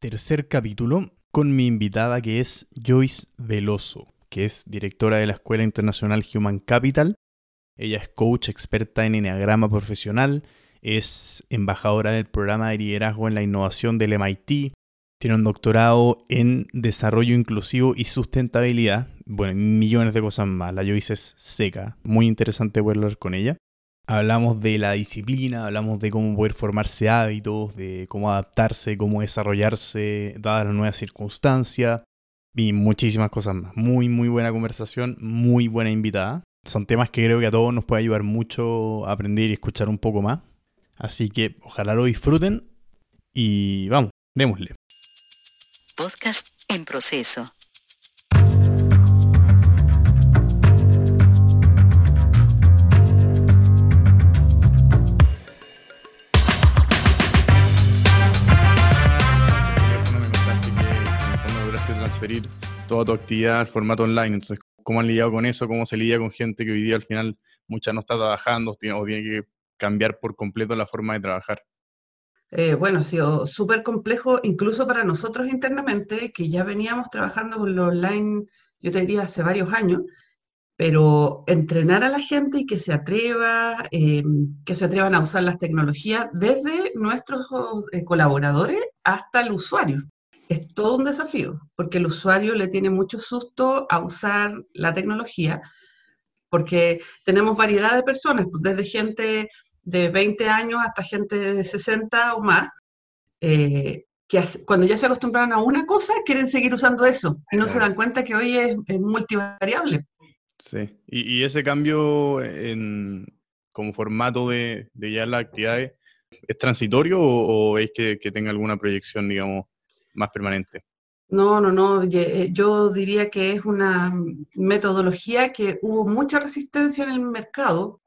tercer capítulo con mi invitada que es Joyce Veloso, que es directora de la Escuela Internacional Human Capital. Ella es coach experta en enneagrama profesional, es embajadora del programa de liderazgo en la innovación del MIT, tiene un doctorado en desarrollo inclusivo y sustentabilidad, bueno, millones de cosas más. La Joyce es seca, muy interesante hablar con ella. Hablamos de la disciplina, hablamos de cómo poder formarse hábitos, de cómo adaptarse, cómo desarrollarse dadas las nuevas circunstancias y muchísimas cosas más. Muy, muy buena conversación, muy buena invitada. Son temas que creo que a todos nos puede ayudar mucho a aprender y escuchar un poco más. Así que ojalá lo disfruten y vamos, démosle. Podcast en proceso. Toda tu actividad al formato online. Entonces, ¿cómo han lidiado con eso? ¿Cómo se lidia con gente que hoy día al final mucha no está trabajando o tiene que cambiar por completo la forma de trabajar? Eh, bueno, ha sido súper complejo, incluso para nosotros internamente, que ya veníamos trabajando con lo online, yo te diría, hace varios años, pero entrenar a la gente y que se atreva, eh, que se atrevan a usar las tecnologías desde nuestros eh, colaboradores hasta el usuario es todo un desafío, porque el usuario le tiene mucho susto a usar la tecnología, porque tenemos variedad de personas, pues, desde gente de 20 años hasta gente de 60 o más, eh, que cuando ya se acostumbraron a una cosa, quieren seguir usando eso y no se dan cuenta que hoy es, multivariable. Sí, y, ese cambio en, como formato de, de ya las actividades, ¿es transitorio o, es que, que tenga alguna proyección, digamos, más permanente? No, no, no. Eh, yo diría que es una metodología que hubo mucha resistencia en el mercado,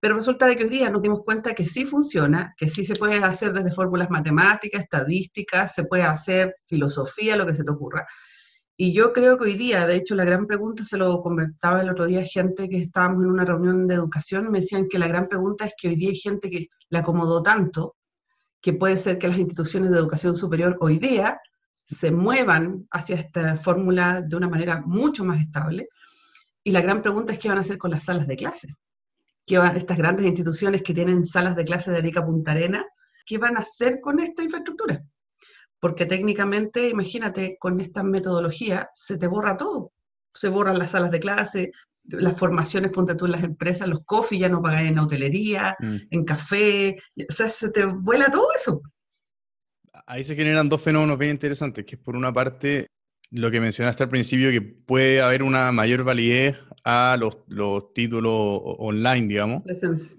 pero resulta de que hoy día nos dimos cuenta que sí funciona, que sí se puede hacer desde fórmulas matemáticas, estadísticas, se puede hacer filosofía, lo que se te ocurra. Y yo creo que hoy día, de hecho, la gran pregunta, se lo comentaba el otro día gente que estábamos en una reunión de educación, me decían que la gran pregunta es que hoy día hay gente que la acomodó tanto que puede ser que las instituciones de educación superior hoy día se muevan hacia esta fórmula de una manera mucho más estable. Y la gran pregunta es qué van a hacer con las salas de clase. ¿Qué van, estas grandes instituciones que tienen salas de clase de Arica Punta Arena, qué van a hacer con esta infraestructura? Porque técnicamente, imagínate, con esta metodología se te borra todo. Se borran las salas de clase, las formaciones, ponte tú en las empresas, los coffee ya no pagan en hotelería, mm. en café, o sea, se te vuela todo eso. Ahí se generan dos fenómenos bien interesantes, que es por una parte lo que mencionaste al principio, que puede haber una mayor validez a los, los títulos online, digamos.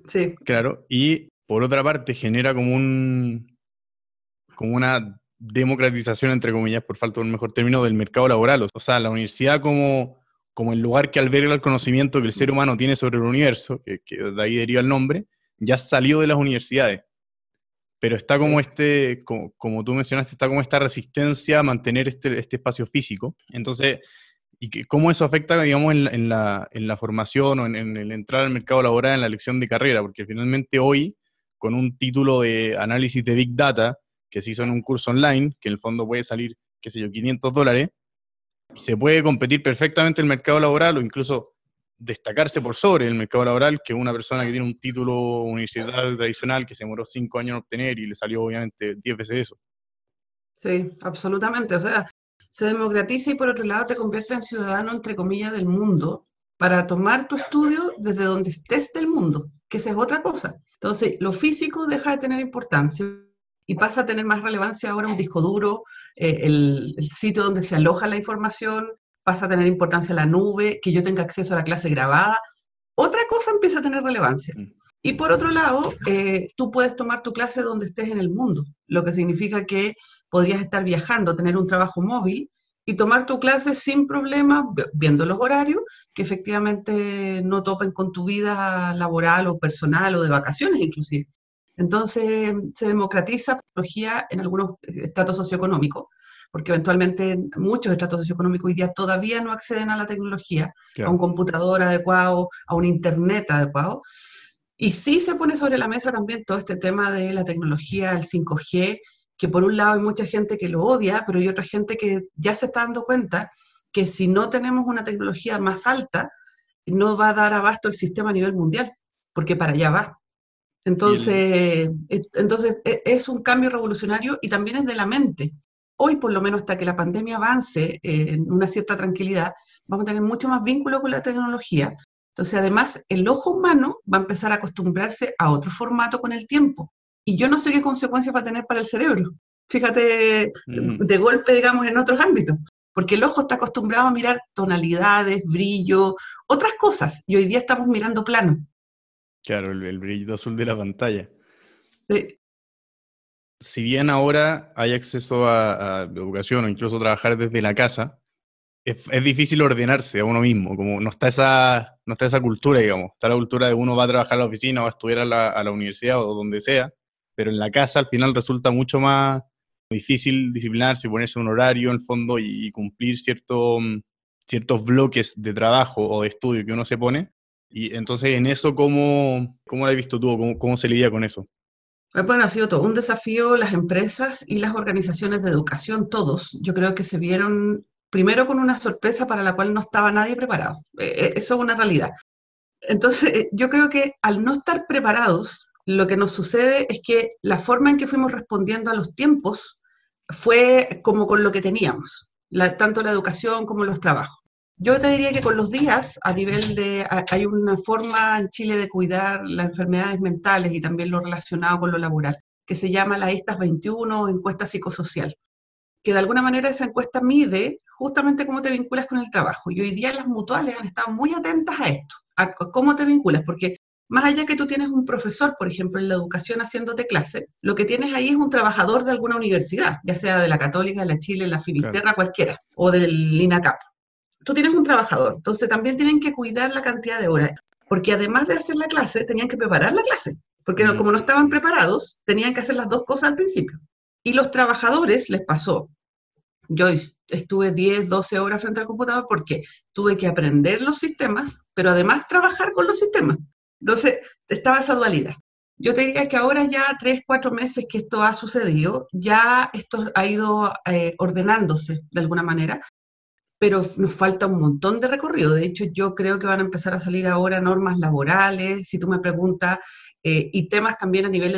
Sí. Claro, y por otra parte genera como un como una democratización, entre comillas, por falta de un mejor término, del mercado laboral. O sea, la universidad como como el lugar que alberga el conocimiento que el ser humano tiene sobre el universo, que, de ahí deriva el nombre, ya salió de las universidades. Pero está como este, como, tú mencionaste, está como esta resistencia a mantener este, este espacio físico. Entonces, ¿y que, cómo eso afecta, digamos, en la, en la, formación o en, en, el entrar al mercado laboral, en la elección de carrera? Porque finalmente hoy, con un título de análisis de Big Data, que se hizo en un curso online, que en el fondo puede salir, qué sé yo, 500 dólares, se puede competir perfectamente el mercado laboral o incluso destacarse por sobre el mercado laboral que una persona que tiene un título universitario tradicional que se demoró cinco años en obtener y le salió obviamente diez veces eso. Sí, absolutamente. O sea, se democratiza y por otro lado te convierte en ciudadano, entre comillas, del mundo para tomar tu estudio desde donde estés del mundo, que esa es otra cosa. Entonces, lo físico deja de tener importancia y pasa a tener más relevancia ahora un disco duro, eh, el, sitio donde se aloja la información, pasa a tener importancia la nube, que yo tenga acceso a la clase grabada. Otra cosa empieza a tener relevancia. Mm. Y por otro lado, eh, tú puedes tomar tu clase donde estés en el mundo, lo que significa que podrías estar viajando, tener un trabajo móvil y tomar tu clase sin problema, viendo los horarios, que efectivamente no topen con tu vida laboral o personal o de vacaciones inclusive. Entonces se democratiza la tecnología en algunos estratos socioeconómicos, porque eventualmente muchos estratos socioeconómicos hoy día todavía no acceden a la tecnología, a un computador adecuado, a un internet adecuado. Y sí se pone sobre la mesa también todo este tema de la tecnología, el 5G, que por un lado hay mucha gente que lo odia, pero hay otra gente que ya se está dando cuenta que si no tenemos una tecnología más alta, no va a dar abasto el sistema a nivel mundial, porque para allá va. Entonces, entonces e, es un cambio revolucionario y también es de la mente. Hoy, por lo menos, hasta que la pandemia avance en una cierta tranquilidad, vamos a tener mucho más vínculo con la tecnología. Entonces, además, el ojo humano va a empezar a acostumbrarse a otro formato con el tiempo. Y yo no sé qué consecuencias va a tener para el cerebro. Fíjate, mm. de golpe, digamos, en otros ámbitos porque el ojo está acostumbrado a mirar tonalidades, brillo, otras cosas, y hoy día estamos mirando plano. Claro, el, brillo azul de la pantalla. Si bien ahora hay acceso a, educación o incluso trabajar desde la casa, es, difícil ordenarse a uno mismo, como no está, esa, no está esa cultura, digamos. Está la cultura de uno va a trabajar a la oficina o a estudiar a la, a la universidad o donde sea, pero en la casa al final resulta mucho más difícil disciplinarse, ponerse un horario en el fondo y, cumplir cierto, mm, ciertos bloques de trabajo o de estudio que uno se pone. Y entonces, en eso, ¿cómo, cómo has visto tú? ¿Cómo, ¿Cómo se lidia con eso? Bueno, ha sido todo un desafío las empresas y las organizaciones de educación, todos. Yo creo que se vieron primero con una sorpresa para la cual no estaba nadie preparado. E, e, eso es una realidad. Entonces, eh, yo creo que al no estar preparados, lo que nos sucede es que la forma en que fuimos respondiendo a los tiempos fue como con lo que teníamos, tanto la educación como los trabajos. Yo te diría que con los días, a nivel de, hay una forma en Chile de cuidar las enfermedades mentales y también lo relacionado con lo laboral, que se llama la ESTAS 21 encuesta psicosocial, que de alguna manera esa encuesta mide justamente cómo te vinculas con el trabajo. Y hoy día las mutuales han estado muy atentas a esto, a cómo te vinculas, porque más allá que tú tienes un profesor, por ejemplo, en la educación haciéndote clase, lo que tienes ahí es un trabajador de alguna universidad, ya sea de la Católica, de la Chile, la Finisterra, cualquiera, o del INACAP. Tú tienes un trabajador, entonces también tienen que cuidar la cantidad de horas, porque además de hacer la clase, tenían que preparar la clase, porque como no estaban preparados, tenían que hacer las dos cosas al principio. Y los trabajadores les pasó. Yo estuve 10, 12 horas frente al computador porque tuve que aprender los sistemas, pero además trabajar con los sistemas. Entonces, estaba esa dualidad. Yo te diría que ahora ya tres, cuatro meses que esto ha sucedido, ya esto ha ido eh, ordenándose de alguna manera, pero nos falta un montón de recorrido. De hecho, yo creo que van a empezar a salir ahora normas laborales, si tú me preguntas, eh, y temas también a nivel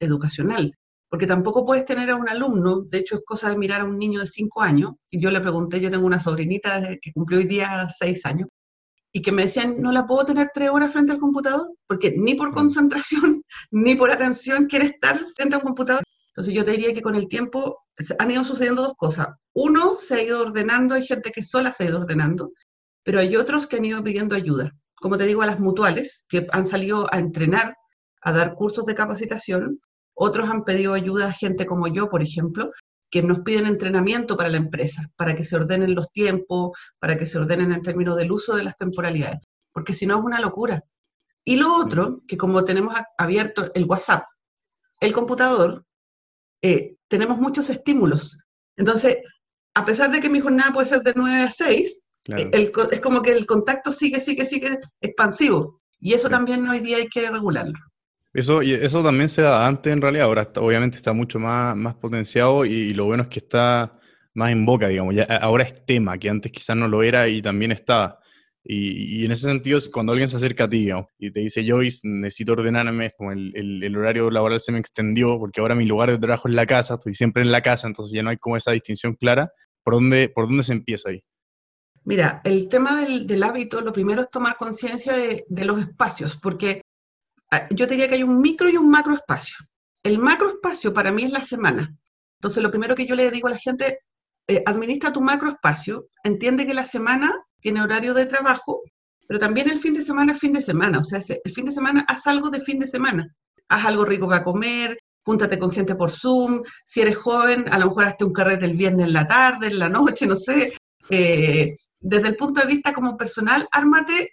educacional, porque tampoco puedes tener a un alumno, de hecho es cosa de mirar a un niño de cinco años, y yo le pregunté, yo tengo una sobrinita que cumplió hoy día seis años, y que me decían, no la puedo tener tres horas frente al computador, porque ni por concentración, ni por atención quiere estar frente al computador. Entonces yo te diría que con el tiempo han ido sucediendo dos cosas. Uno, se ha ido ordenando, hay gente que sola se ha ido ordenando, pero hay otros que han ido pidiendo ayuda. Como te digo, a las mutuales, que han salido a entrenar, a dar cursos de capacitación, otros han pedido ayuda a gente como yo, por ejemplo, que nos piden entrenamiento para la empresa, para que se ordenen los tiempos, para que se ordenen en términos del uso de las temporalidades, porque si no es una locura. Y lo otro, que como tenemos abierto el WhatsApp, el computador, eh, tenemos muchos estímulos. Entonces, a pesar de que mi jornada puede ser de 9 a 6, eh, es como que el contacto sigue, sigue, sigue expansivo. Y eso también hoy día hay que regularlo. Eso, eso también se da antes en realidad, ahora obviamente está mucho más, más potenciado y, lo bueno es que está más en boca, digamos, ya, ahora es tema, que antes quizás no lo era y también estaba. Y, en ese sentido, cuando alguien se acerca a ti y te dice, Joyce, necesito ordenarme, como el, el, horario laboral se me extendió porque ahora mi lugar de trabajo es la casa, estoy siempre en la casa, entonces ya no hay como esa distinción clara, ¿por dónde, por dónde se empieza ahí? Mira, el tema del, del hábito, lo primero es tomar conciencia de, de, los espacios, porque Ah, yo te diría que hay un micro y un macro espacio. El macro espacio para mí es la semana. Entonces, lo primero que yo le digo a la gente, eh, administra tu macro espacio, entiende que la semana tiene horario de trabajo, pero también el fin de semana es fin de semana. O sea, el fin de semana, haz algo de fin de semana. Haz algo rico para comer, júntate con gente por Zoom. Si eres joven, a lo mejor hazte un carrete el viernes en la tarde, en la noche, no sé. Eh, desde el punto de vista como personal, ármate,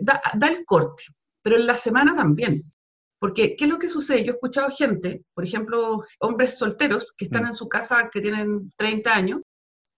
da, da el corte pero en la semana también. Porque, ¿qué es lo que sucede? Yo he escuchado gente, por ejemplo, hombres solteros que están mm. en su casa, que tienen 30 años,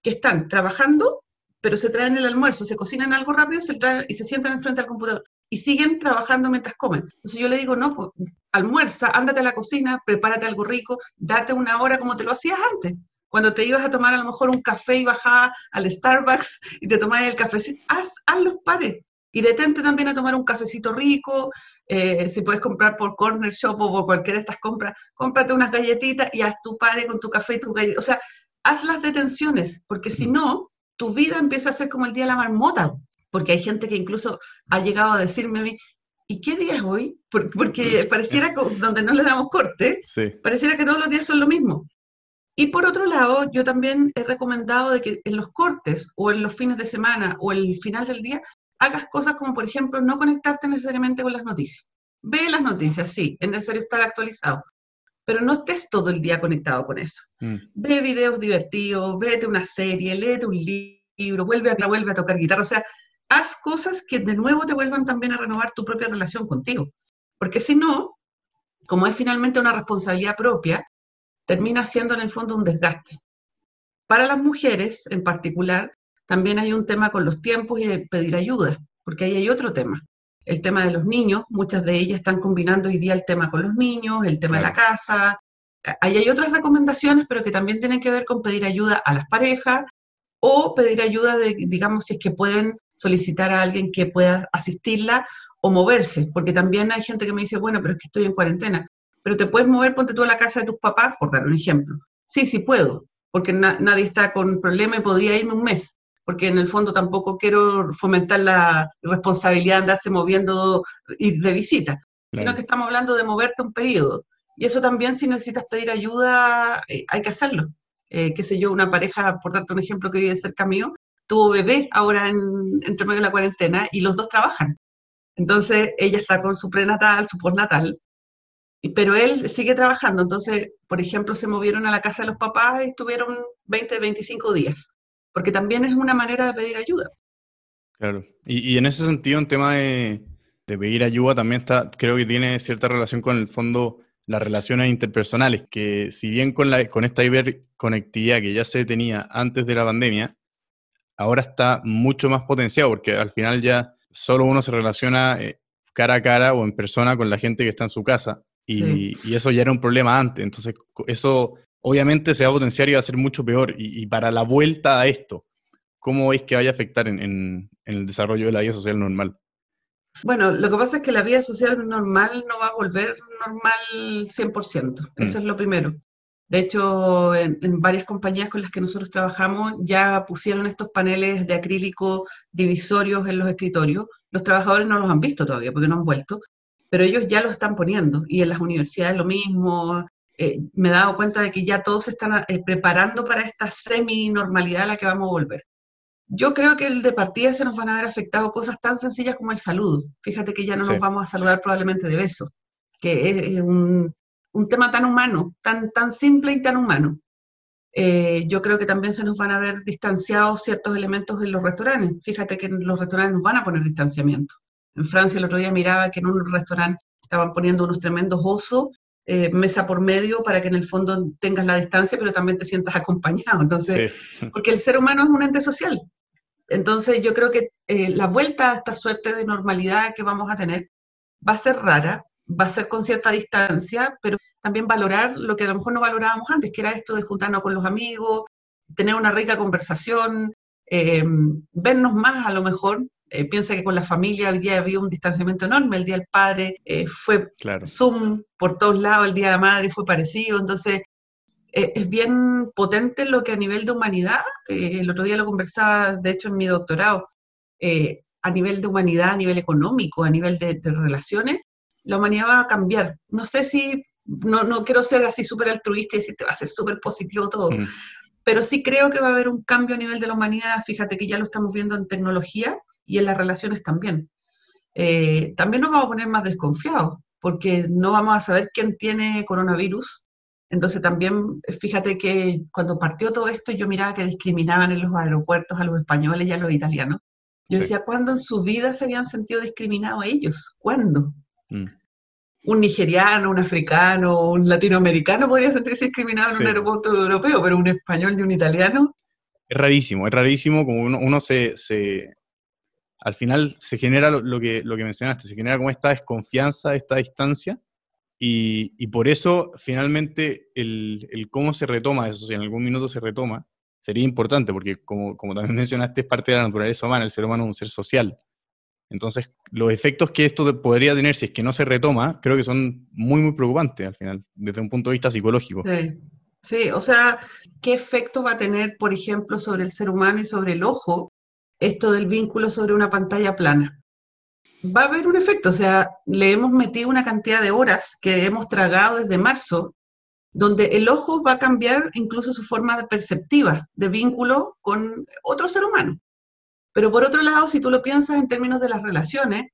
que están trabajando, pero se traen el almuerzo, se cocinan algo rápido se traen, y se sientan enfrente al computador. y siguen trabajando mientras comen. Entonces yo le digo, no, pues, almuerza, ándate a la cocina, prepárate algo rico, date una hora como te lo hacías antes. Cuando te ibas a tomar a lo mejor un café y bajabas al Starbucks y te tomabas el cafecito, haz, haz los pares. Y detente también a tomar un cafecito rico, eh, si puedes comprar por Corner Shop o por cualquiera de estas compras, cómprate unas galletitas y haz tu pare con tu café y tu galleta. O sea, haz las detenciones, porque si no, tu vida empieza a ser como el día de la marmota, porque hay gente que incluso ha llegado a decirme a mí, ¿y qué día es hoy? Porque, pareciera que donde no le damos corte, pareciera que todos los días son lo mismo. Y por otro lado, yo también he recomendado de que en los cortes o en los fines de semana o el final del día hagas cosas como, por ejemplo, no conectarte necesariamente con las noticias. Ve las noticias, sí, es necesario estar actualizado, pero no estés todo el día conectado con eso. Mm. Ve videos divertidos, vete una serie, léete un libro, vuelve a, vuelve a tocar guitarra, o sea, haz cosas que de nuevo te vuelvan también a renovar tu propia relación contigo. Porque si no, como es finalmente una responsabilidad propia, termina siendo en el fondo un desgaste. Para las mujeres en particular, también hay un tema con los tiempos y pedir ayuda, porque ahí hay otro tema el tema de los niños, muchas de ellas están combinando hoy día el tema con los niños, el tema de la casa. Ahí hay otras recomendaciones, pero que también tienen que ver con pedir ayuda a las parejas o pedir ayuda de, digamos, si es que pueden solicitar a alguien que pueda asistirla o moverse, porque también hay gente que me dice, bueno, pero es que estoy en cuarentena, pero te puedes mover, ponte tú a la casa de tus papás, por dar un ejemplo. Sí, sí puedo, porque nadie está con problema y podría irme un mes porque en el fondo tampoco quiero fomentar la responsabilidad de andarse moviendo ir de visita, sino que estamos hablando de moverte un periodo. Y eso también si necesitas pedir ayuda, eh, hay que hacerlo. Eh, qué sé yo, una pareja, por darte un ejemplo que vive cerca mío, tuvo bebé ahora en, entre medio de la cuarentena y los dos trabajan. Entonces ella está con su prenatal, su postnatal, pero él sigue trabajando. Entonces, por ejemplo, se movieron a la casa de los papás y estuvieron 20, 25 días porque también es una manera de pedir ayuda. Claro, y, en ese sentido, en tema de, pedir ayuda, también está, creo que tiene cierta relación con el fondo las relaciones interpersonales, que si bien con, la, con esta hiperconectividad que ya se tenía antes de la pandemia, ahora está mucho más potenciado, porque al final ya solo uno se relaciona eh, cara a cara o en persona con la gente que está en su casa, y, y eso ya era un problema antes, entonces eso obviamente se va a potenciar y va a ser mucho peor. Y, para la vuelta a esto, ¿cómo veis que vaya a afectar en, el desarrollo de la vida social normal? Bueno, lo que pasa es que la vida social normal no va a volver normal 100%, mm. eso es lo primero. De hecho, en, varias compañías con las que nosotros trabajamos ya pusieron estos paneles de acrílico divisorios en los escritorios. Los trabajadores no los han visto todavía porque no han vuelto, pero ellos ya los están poniendo. Y en las universidades lo mismo, eh, me he dado cuenta de que ya todos se están eh, preparando para esta semi-normalidad a la que vamos a volver. Yo creo que el de partida se nos van a ver afectado cosas tan sencillas como el saludo. Fíjate que ya no nos vamos a saludar probablemente de besos, que es, un, tema tan humano, tan, tan simple y tan humano. Eh, yo creo que también se nos van a ver distanciados ciertos elementos en los restaurantes. Fíjate que en los restaurantes nos van a poner distanciamiento. En Francia el otro día miraba que en un restaurante estaban poniendo unos tremendos osos eh, mesa por medio para que en el fondo tengas la distancia, pero también te sientas acompañado. Entonces, porque el ser humano es un ente social. Entonces, yo creo que eh, la vuelta a esta suerte de normalidad que vamos a tener va a ser rara, va a ser con cierta distancia, pero también valorar lo que a lo mejor no valorábamos antes, que era esto de juntarnos con los amigos, tener una rica conversación, eh, vernos más a lo mejor, eh, piensa que con la familia había, había un distanciamiento enorme, el Día del Padre eh, fue Zoom por todos lados, el Día de la Madre fue parecido, entonces eh, es bien potente lo que a nivel de humanidad, el otro día lo conversaba, de hecho, en mi doctorado, a nivel de humanidad, a nivel económico, a nivel de, relaciones, la humanidad va a cambiar. No sé si, no, no quiero ser así súper altruista y decir que va a ser súper positivo todo, mm. pero sí creo que va a haber un cambio a nivel de la humanidad. Fíjate que ya lo estamos viendo en tecnología, y en las relaciones también. Eh, también nos vamos a poner más desconfiados, porque no vamos a saber quién tiene coronavirus. Entonces también, fíjate que cuando partió todo esto, yo miraba que discriminaban en los aeropuertos a los españoles y a los italianos. Yo decía, ¿cuándo en su vida se habían sentido discriminados ellos? ¿Cuándo? Mm. Un nigeriano, un africano, un latinoamericano podría sentirse discriminado en un aeropuerto europeo, pero un español y un italiano. Es rarísimo, es rarísimo como uno, uno se, al final se genera lo, que, lo que mencionaste, se genera como esta desconfianza, esta distancia, y, por eso finalmente el, cómo se retoma eso, si en algún minuto se retoma, sería importante, porque como, como también mencionaste, es parte de la naturaleza humana, el ser humano es un ser social. Entonces, los efectos que esto podría tener si es que no se retoma, creo que son muy, muy preocupantes al final, desde un punto de vista psicológico. Sí, sí o sea, ¿qué efectos va a tener, por ejemplo, sobre el ser humano y sobre el ojo esto del vínculo sobre una pantalla plana? Va a haber un efecto, o sea, le hemos metido una cantidad de horas que hemos tragado desde marzo, donde el ojo va a cambiar incluso su forma de perceptiva de vínculo con otro ser humano. Pero por otro lado, si tú lo piensas en términos de las relaciones,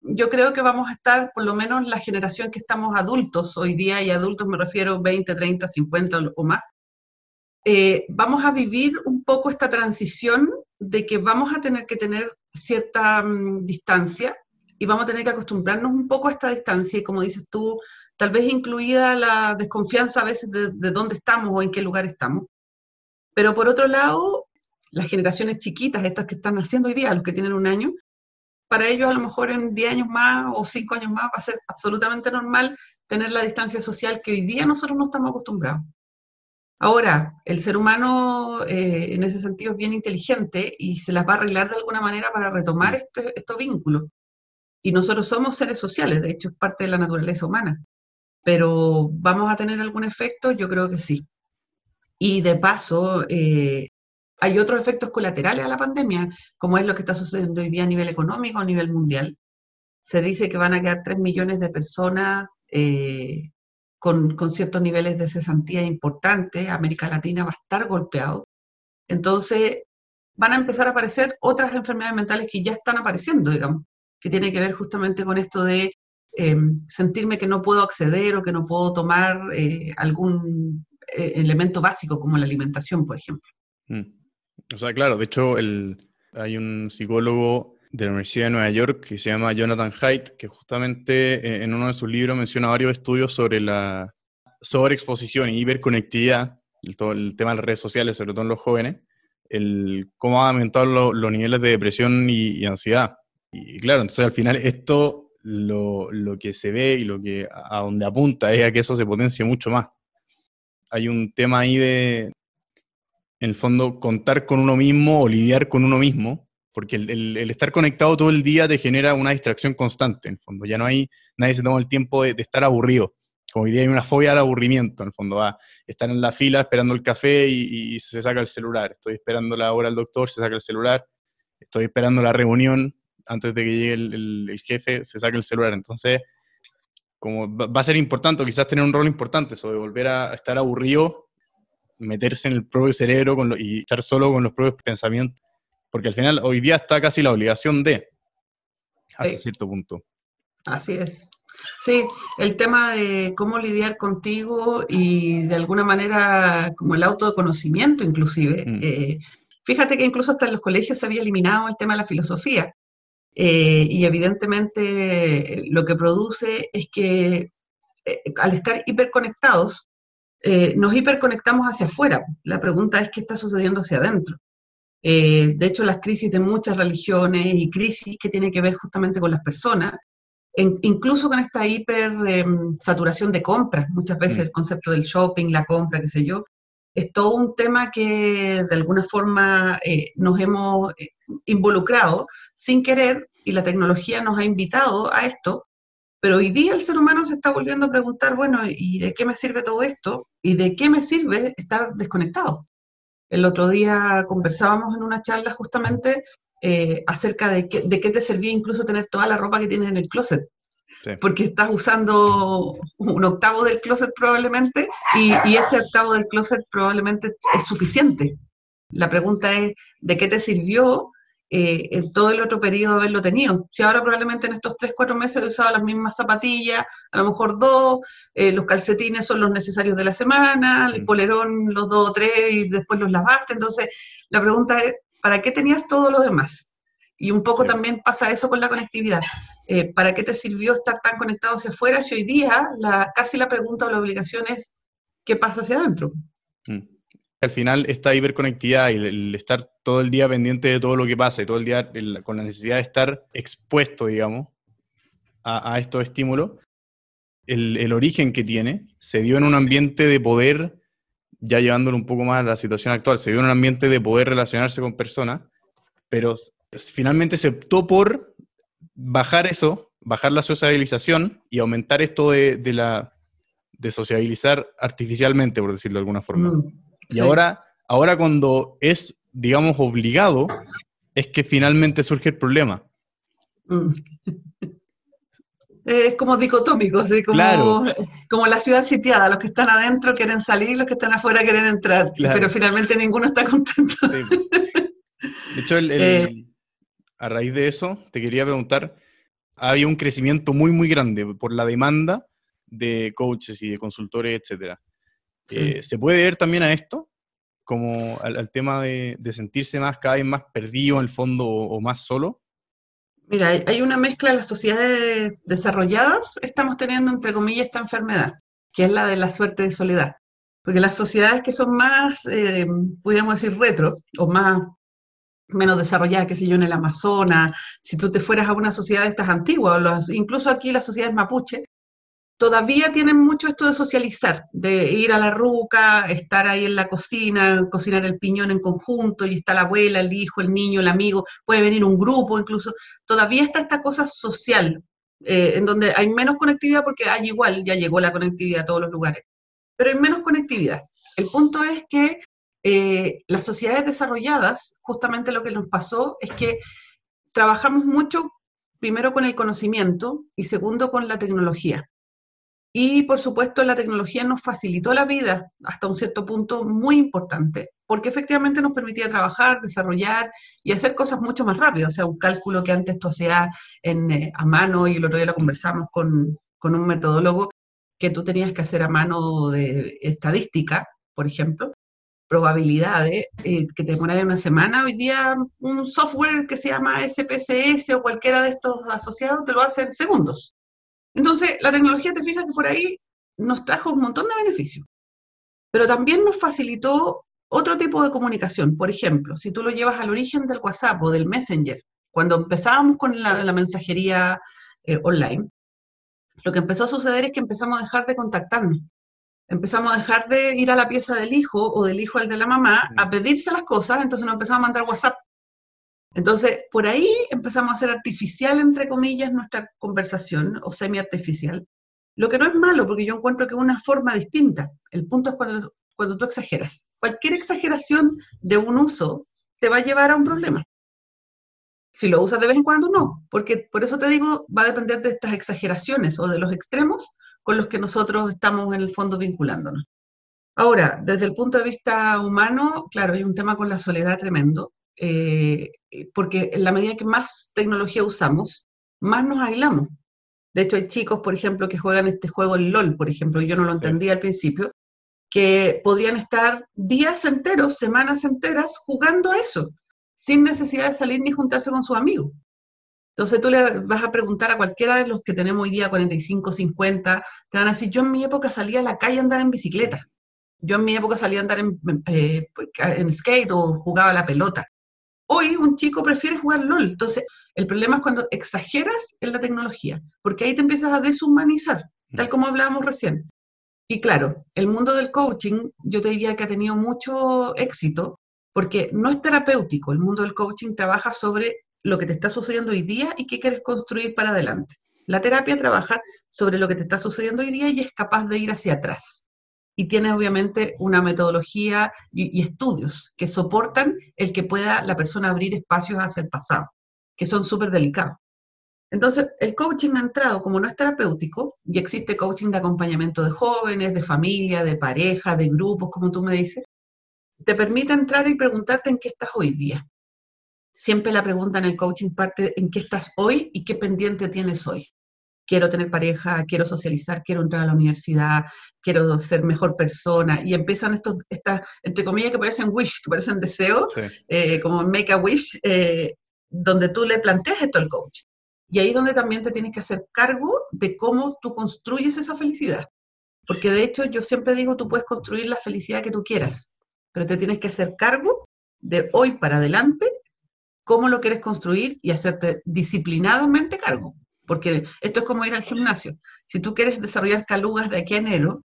yo creo que vamos a estar, por lo menos la generación que estamos adultos hoy día, y adultos me refiero 20, 30, 50 o más, eh, vamos a vivir un poco esta transición de que vamos a tener que tener cierta mm, distancia y vamos a tener que acostumbrarnos un poco a esta distancia y como dices tú, tal vez incluida la desconfianza a veces de, de dónde estamos o en qué lugar estamos. Pero por otro lado, las generaciones chiquitas, estas que están naciendo hoy día, los que tienen un año, para ellos a lo mejor en 10 años más o 5 años más va a ser absolutamente normal tener la distancia social que hoy día nosotros no estamos acostumbrados. Ahora, el ser humano eh, en ese sentido es bien inteligente y se las va a arreglar de alguna manera para retomar este, estos vínculos. Y nosotros somos seres sociales, de hecho es parte de la naturaleza humana. Pero ¿vamos a tener algún efecto? Yo creo que sí. Y de paso, eh, hay otros efectos colaterales a la pandemia, como es lo que está sucediendo hoy día a nivel económico, a nivel mundial. Se dice que van a quedar 3 millones de personas eh, con, ciertos niveles de cesantía importantes. América Latina va a estar golpeado. Entonces, van a empezar a aparecer otras enfermedades mentales que ya están apareciendo, digamos, que tiene que ver justamente con esto de em, sentirme que no puedo acceder o que no puedo tomar eh, algún eh, elemento básico como la alimentación, por ejemplo. Mm. O sea, claro, de hecho hay un psicólogo de la Universidad de Nueva York que se llama Jonathan Haidt, que justamente eh, en uno de sus libros menciona varios estudios sobre la sobreexposición y hiperconectividad, el, el tema de las redes sociales, sobre todo en los jóvenes, el cómo ha aumentado los niveles de depresión y, ansiedad. Y claro, entonces al final esto lo, lo, que se ve y lo que a donde apunta es a que eso se potencie mucho más. Hay un tema ahí de, en el fondo, contar con uno mismo o lidiar con uno mismo, porque el, estar conectado todo el día te genera una distracción constante, en el fondo. Ya no hay, nadie se toma el tiempo de, estar aburrido. Como hoy día hay una fobia al aburrimiento, en el fondo, va estar en la fila esperando el café y, se saca el celular. Estoy esperando la hora del doctor, se saca el celular. Estoy esperando la reunión antes de que llegue el, jefe, se saca el celular. Entonces, como va a ser importante, o quizás tener un rol importante, de volver a estar aburrido meterse en el propio cerebro y estar solo con los propios pensamientos, porque al final hoy día está casi la obligación de, hasta cierto punto. Así es. Sí, el tema de cómo lidiar contigo y de alguna manera como el autoconocimiento inclusive. Mm. Eh, fíjate que incluso hasta en los colegios se había eliminado el tema de la filosofía. Eh, y evidentemente lo que produce es que eh, al estar hiperconectados, nos hiperconectamos hacia afuera. La pregunta es qué está sucediendo hacia adentro. Eh, de hecho, las crisis de muchas religiones y crisis que tienen que ver justamente con las personas, incluso con esta hipersaturación em, de compras, muchas veces mm. el concepto del shopping, la compra, qué sé yo, es todo un tema que de alguna forma eh, nos hemos involucrado sin querer y la tecnología nos ha invitado a esto pero hoy día el ser humano se está volviendo a preguntar, bueno, ¿y de qué me sirve todo esto? ¿Y de qué me sirve estar desconectado? El otro día conversábamos en una charla justamente eh, acerca de, de qué te servía incluso tener toda la ropa que tienes en el closet. Porque estás usando un octavo del closet probablemente y, y ese octavo del closet probablemente es suficiente. La pregunta es, ¿de qué te sirvió eh, en todo el otro periodo haberlo tenido. Si ahora probablemente en estos 3, 4 meses he usado las mismas zapatillas, a lo mejor dos, eh, los calcetines son los necesarios de la semana, el mm. polerón los dos o tres y después los lavaste. Entonces, la pregunta es, ¿para qué tenías todo lo demás? Y un poco también pasa eso con la conectividad. Eh, ¿Para qué te sirvió estar tan conectado hacia afuera si hoy día la, casi la pregunta o la obligación es qué pasa hacia adentro? Mm. Al final, esta hiperconectividad y el, estar todo el día pendiente de todo lo que pasa y todo el día con la necesidad de estar expuesto, digamos, a, estos estímulos, el, origen que tiene se dio en un ambiente de poder, ya llevándolo un poco más a la situación actual, se dio en un ambiente de poder relacionarse con personas, pero finalmente se optó por bajar eso, bajar la sociabilización y aumentar esto de, la de sociabilizar artificialmente, por decirlo de alguna forma. Mm. Y ahora, ahora cuando es, digamos, obligado, es que finalmente surge el problema. Mm. Es como dicotómico, ¿sí? como, como la ciudad sitiada, los que están adentro quieren salir, los que están afuera quieren entrar, pero finalmente ninguno está contento. De hecho, eh. a raíz de eso, te quería preguntar, hay un crecimiento muy, muy grande por la demanda de coaches y de consultores, etcétera. Eh, ¿Se puede ver también a esto? Como al, tema de, sentirse más, cada vez más perdido en el fondo o, más solo. Mira, hay una mezcla de las sociedades desarrolladas, estamos teniendo entre comillas esta enfermedad, que es la de la suerte de soledad. Porque las sociedades que son más, eh, podríamos decir, retro, o más menos desarrolladas, qué sé yo, en el Amazonas, si tú te fueras a una sociedad de estas antiguas, incluso aquí las sociedades mapuche, todavía tienen mucho esto de socializar, de ir a la ruca, estar ahí en la cocina, cocinar el piñón en conjunto y está la abuela, el hijo, el niño, el amigo, puede venir un grupo incluso. Todavía está esta cosa social, eh, en donde hay menos conectividad porque hay igual, ya llegó la conectividad a todos los lugares, pero hay menos conectividad. El punto es que eh, las sociedades desarrolladas, justamente lo que nos pasó es que trabajamos mucho, primero con el conocimiento y segundo con la tecnología. Y por supuesto la tecnología nos facilitó la vida hasta un cierto punto muy importante, porque efectivamente nos permitía trabajar, desarrollar y hacer cosas mucho más rápido. O sea, un cálculo que antes tú hacías eh, a mano y el otro día lo conversamos con, con un metodólogo que tú tenías que hacer a mano de estadística, por ejemplo, probabilidades eh, que te demoraría una semana. Hoy día un software que se llama SPSS o cualquiera de estos asociados te lo hace en segundos. Entonces, la tecnología, te fijas que por ahí nos trajo un montón de beneficios, pero también nos facilitó otro tipo de comunicación. Por ejemplo, si tú lo llevas al origen del WhatsApp o del Messenger, cuando empezábamos con la, mensajería eh, online, lo que empezó a suceder es que empezamos a dejar de contactarnos empezamos a dejar de ir a la pieza del hijo o del hijo al de la mamá a pedirse las cosas, entonces nos empezamos a mandar WhatsApp. Entonces, por ahí empezamos a hacer artificial, entre comillas, nuestra conversación o semi-artificial, lo que no es malo, porque yo encuentro que es una forma distinta. El punto es cuando, cuando tú exageras. Cualquier exageración de un uso te va a llevar a un problema. Si lo usas de vez en cuando, no, porque por eso te digo, va a depender de estas exageraciones o de los extremos con los que nosotros estamos en el fondo vinculándonos. Ahora, desde el punto de vista humano, claro, hay un tema con la soledad tremendo, eh, porque en la medida que más tecnología usamos, más nos aislamos. De hecho, hay chicos, por ejemplo, que juegan este juego, el LOL, por ejemplo, yo no lo entendía al principio, que podrían estar días enteros, semanas enteras jugando a eso, sin necesidad de salir ni juntarse con sus amigos. Entonces tú le vas a preguntar a cualquiera de los que tenemos hoy día 45, 50, te van a decir, yo en mi época salía a la calle a andar en bicicleta, yo en mi época salía a andar en, eh, en skate o jugaba a la pelota. Hoy un chico prefiere jugar LOL. Entonces, el problema es cuando exageras en la tecnología, porque ahí te empiezas a deshumanizar, tal mm. como hablábamos recién. Y claro, el mundo del coaching, yo te diría que ha tenido mucho éxito, porque no es terapéutico. El mundo del coaching trabaja sobre lo que te está sucediendo hoy día y qué quieres construir para adelante. La terapia trabaja sobre lo que te está sucediendo hoy día y es capaz de ir hacia atrás. Y tiene obviamente una metodología y, estudios que soportan el que pueda la persona abrir espacios hacia el pasado, que son súper delicados. Entonces, el coaching ha entrado, como no es terapéutico, y existe coaching de acompañamiento de jóvenes, de familia, de pareja, de grupos, como tú me dices, te permite entrar y preguntarte en qué estás hoy día siempre la pregunta en el coaching parte en qué estás hoy y qué pendiente tienes hoy. Quiero tener pareja, quiero socializar, quiero entrar a la universidad, quiero ser mejor persona. Y empiezan estos, estas, entre comillas, que parecen wish, que parecen deseo, eh, como make a wish, eh, donde tú le planteas esto al coach. Y ahí es donde también te tienes que hacer cargo de cómo tú construyes esa felicidad. Porque de hecho yo siempre digo, tú puedes construir la felicidad que tú quieras, pero te tienes que hacer cargo de hoy para adelante cómo lo quieres construir y hacerte disciplinadamente cargo. Porque esto es como ir al gimnasio. Si tú quieres desarrollar calugas de aquí a enero,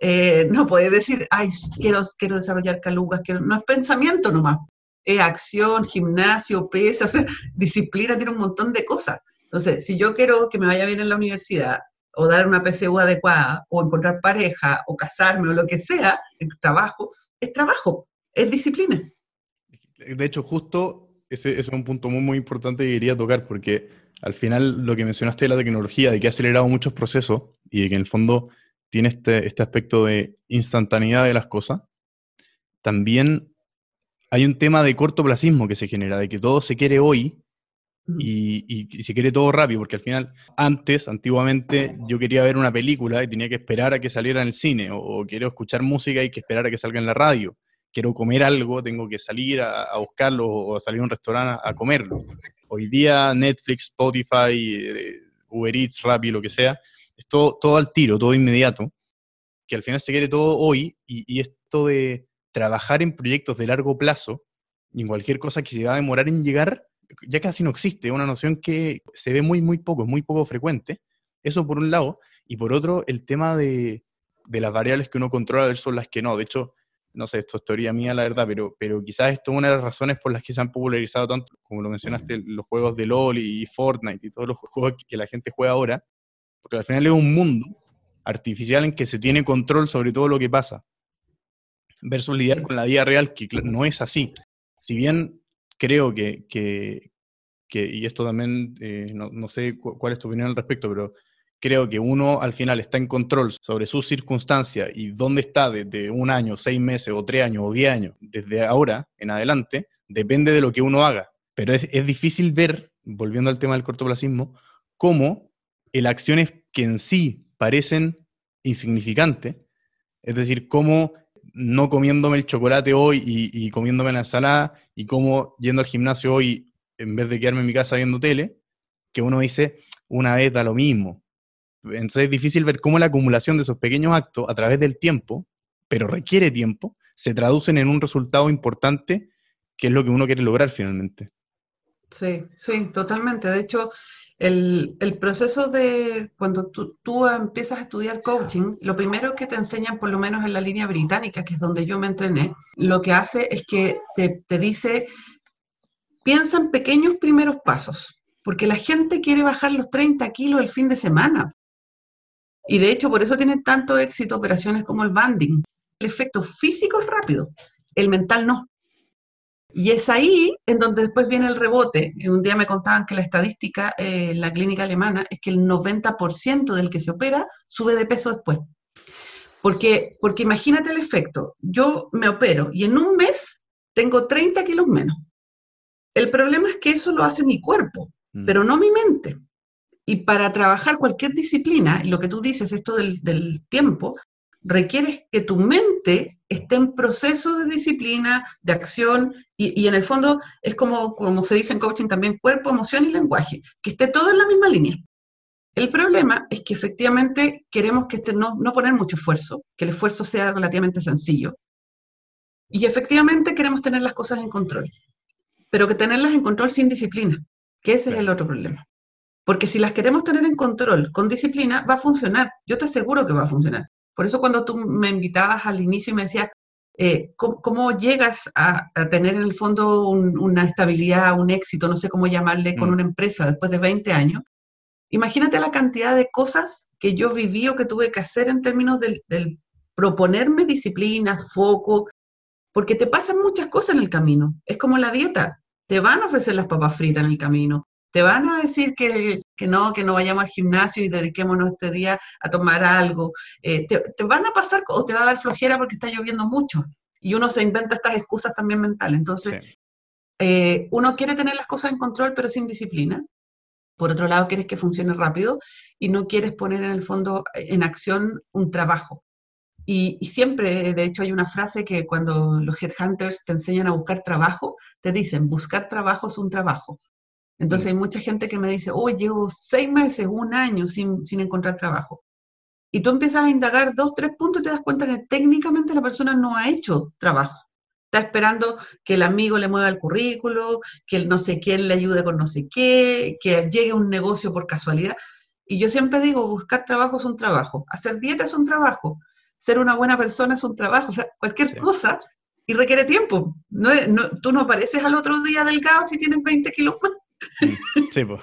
eh, no puedes decir, ay, quiero, quiero desarrollar calugas, quiero... no es pensamiento nomás, es acción, gimnasio, pesas, disciplina, tiene un montón de cosas. Entonces, si yo quiero que me vaya bien en la universidad, o dar una PSU adecuada, o encontrar pareja, o casarme, o lo que sea, el trabajo, es trabajo, es disciplina. De hecho, justo ese, es un punto muy, muy importante que quería tocar, porque al final lo que mencionaste de la tecnología, de que ha acelerado muchos procesos y de que en el fondo tiene este, este aspecto de instantaneidad de las cosas, también hay un tema de cortoplacismo que se genera, de que todo se quiere hoy y, se quiere todo rápido, porque al final, antes, antiguamente, yo quería ver una película y tenía que esperar a que saliera en el cine, o, quiero escuchar música y que esperar a que salga en la radio. Quiero comer algo, tengo que salir a, buscarlo o salir a un restaurante a, comerlo. Hoy día Netflix, Spotify, eh, Uber Eats, Rappi, lo que sea, es todo, todo al tiro, todo inmediato, que al final se quiere todo hoy y, esto de trabajar en proyectos de largo plazo y en cualquier cosa que se va a demorar en llegar, ya casi no existe, es una noción que se ve muy, muy poco, es muy poco frecuente. Eso por un lado, y por otro, el tema de, de las variables que uno controla versus las que no. De hecho, no sé, esto es teoría mía, la verdad, pero, pero quizás esto es una de las razones por las que se han popularizado tanto, como lo mencionaste, los juegos de LOL y Fortnite y todos los juegos que la gente juega ahora, porque al final es un mundo artificial en que se tiene control sobre todo lo que pasa, versus lidiar con la vida real, que no es así. Si bien creo que, que, y esto también, eh, no, no, sé cuál es tu opinión al respecto, pero creo que uno al final está en control sobre sus circunstancias y dónde está desde un año, seis meses o tres años o diez años, desde ahora en adelante, depende de lo que uno haga. Pero es, es difícil ver, volviendo al tema del cortoplacismo, cómo el acciones que en sí parecen insignificantes, es decir, cómo no comiéndome el chocolate hoy y, comiéndome la ensalada y cómo yendo al gimnasio hoy en vez de quedarme en mi casa viendo tele, que uno dice, una vez da lo mismo. Entonces es difícil ver cómo la acumulación de esos pequeños actos a través del tiempo, pero requiere tiempo, se traducen en un resultado importante que es lo que uno quiere lograr finalmente. Sí, sí, totalmente. De hecho, el, proceso de cuando tú, empiezas a estudiar coaching, lo primero que te enseñan, por lo menos en la línea británica, que es donde yo me entrené, lo que hace es que te, te dice, piensa en pequeños primeros pasos, porque la gente quiere bajar los 30 kilos el fin de semana. Y de hecho, por eso tienen tanto éxito operaciones como el banding. El efecto físico es rápido, el mental no. Y es ahí en donde después viene el rebote. Un día me contaban que la estadística eh, en la clínica alemana es que el 90% del que se opera sube de peso después. Porque, porque imagínate el efecto. Yo me opero y en un mes tengo 30 kilos menos. El problema es que eso lo hace mi cuerpo, mm. pero no mi mente. Y para trabajar cualquier disciplina, lo que tú dices, esto del, del tiempo, requiere que tu mente esté en proceso de disciplina, de acción, y, en el fondo es como, como se dice en coaching también, cuerpo, emoción y lenguaje, que esté todo en la misma línea. El problema es que efectivamente queremos que este, no, no poner mucho esfuerzo, que el esfuerzo sea relativamente sencillo, y efectivamente queremos tener las cosas en control, pero que tenerlas en control sin disciplina, que ese es el otro problema. Porque si las queremos tener en control con disciplina, va a funcionar. Yo te aseguro que va a funcionar. Por eso cuando tú me invitabas al inicio y me decías, eh, ¿cómo, llegas a, tener en el fondo una estabilidad, un éxito, no sé cómo llamarle, con mm. una empresa después de 20 años? Imagínate la cantidad de cosas que yo viví o que tuve que hacer en términos del, del proponerme disciplina, foco, porque te pasan muchas cosas en el camino. Es como la dieta. Te van a ofrecer las papas fritas en el camino, te van a decir que, no, que no vayamos al gimnasio y dediquémonos este día a tomar algo. Eh, te, van a pasar o te va a dar flojera porque está lloviendo mucho. Y uno se inventa estas excusas también mentales. Entonces, eh, uno quiere tener las cosas en control pero sin disciplina. Por otro lado, quieres que funcione rápido y no quieres poner en el fondo en acción un trabajo. Y, y, siempre, de hecho, hay una frase que cuando los headhunters te enseñan a buscar trabajo, te dicen, buscar trabajo es un trabajo. Entonces mm. hay mucha gente que me dice, oh, llevo seis meses, un año sin, encontrar trabajo. Y tú empiezas a indagar dos, tres puntos y te das cuenta que técnicamente la persona no ha hecho trabajo. está esperando que el amigo le mueva el currículo, que el no sé quién le ayude con no sé qué, que llegue un negocio por casualidad. Y yo siempre digo, buscar trabajo es un trabajo, hacer dieta es un trabajo, ser una buena persona es un trabajo, o sea, cualquier cosa y requiere tiempo. No, tú no apareces al otro día delgado si tienes 20 kilos más. Sí, pues.